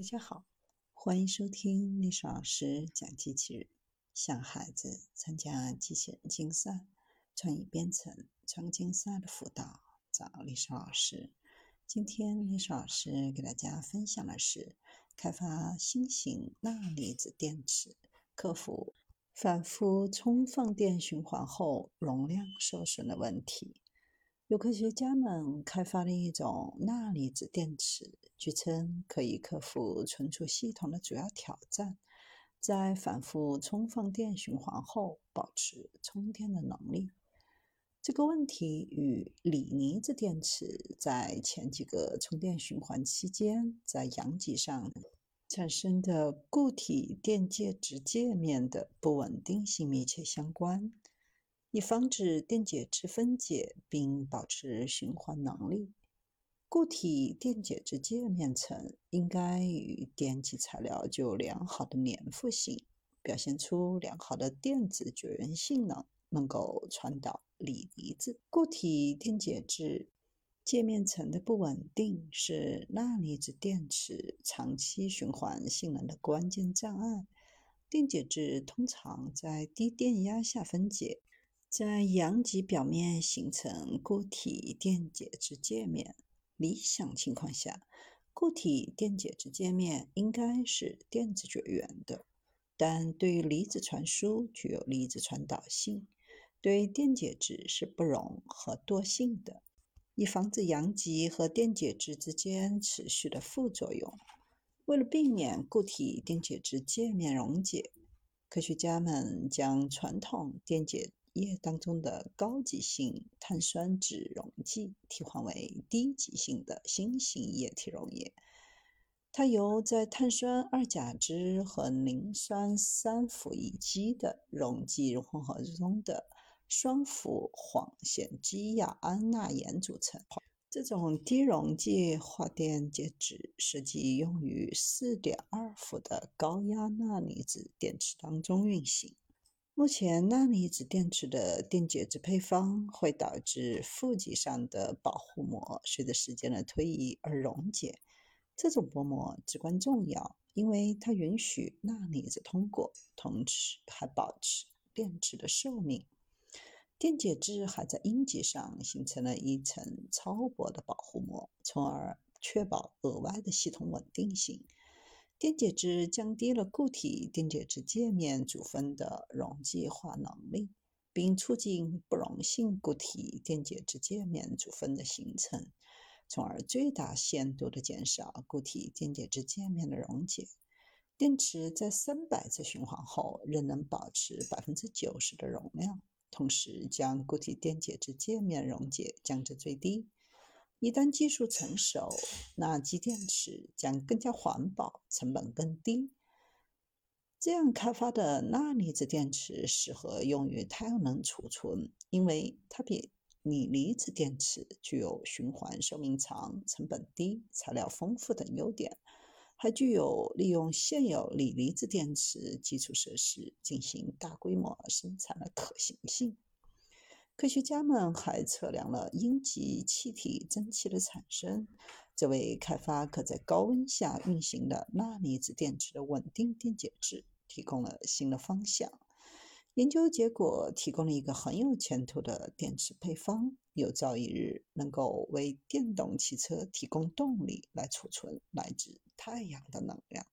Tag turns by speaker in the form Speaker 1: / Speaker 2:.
Speaker 1: 大家好，欢迎收听历史老师讲机器人。向孩子参加机器人竞赛、创意编程、创竞赛的辅导，找历史老师。今天历史老师给大家分享的是开发新型钠离子电池，克服反复充放电循环后容量受损的问题。有科学家们开发了一种钠离子电池，据称可以克服存储系统的主要挑战，在反复充放电循环后保持充电的能力。这个问题与锂离子电池在前几个充电循环期间在阳极上产生的固体电介质界面的不稳定性密切相关。以防止电解质分解并保持循环能力，固体电解质界面层应该与电极材料具有良好的粘附性，表现出良好的电子绝缘性能，能够传导锂离子。固体电解质界面层的不稳定是钠离子电池长期循环性能的关键障碍。电解质通常在低电压下分解。在阳极表面形成固体电解质界面。理想情况下，固体电解质界面应该是电子绝缘的，但对于离子传输具有离子传导性，对电解质是不溶和惰性的，以防止阳极和电解质之间持续的副作用。为了避免固体电解质界面溶解，科学家们将传统电解液当中的高极性碳酸酯溶剂替换为低极性的新型液体溶液，它由在碳酸二甲酯和磷酸三氟乙基的溶剂混合中的双氟磺酰基亚胺钠盐组成。这种低溶剂化电介质实际用于四点二伏的高压钠离子电池当中运行。目前，钠离子电池的电解质配方会导致负极上的保护膜随着时间的推移而溶解。这种薄膜至关重要，因为它允许钠离子通过，同时还保持电池的寿命。电解质还在阴极上形成了一层超薄的保护膜，从而确保额外的系统稳定性。电解质降低了固体电解质界面组分的溶剂化能力，并促进不溶性固体电解质界面组分的形成，从而最大限度地减少固体电解质界面的溶解。电池在三百次循环后仍能保持百分之九十的容量，同时将固体电解质界面溶解降至最低。一旦技术成熟，钠基电池将更加环保，成本更低。这样开发的钠离子电池适合用于太阳能储存，因为它比锂离子电池具有循环寿命长、成本低、材料丰富等优点，还具有利用现有锂离子电池基础设施进行大规模生产的可行性。科学家们还测量了阴极气体蒸汽的产生，这为开发可在高温下运行的钠离子电池的稳定电解质提供了新的方向。研究结果提供了一个很有前途的电池配方，有朝一日能够为电动汽车提供动力来储存来自太阳的能量。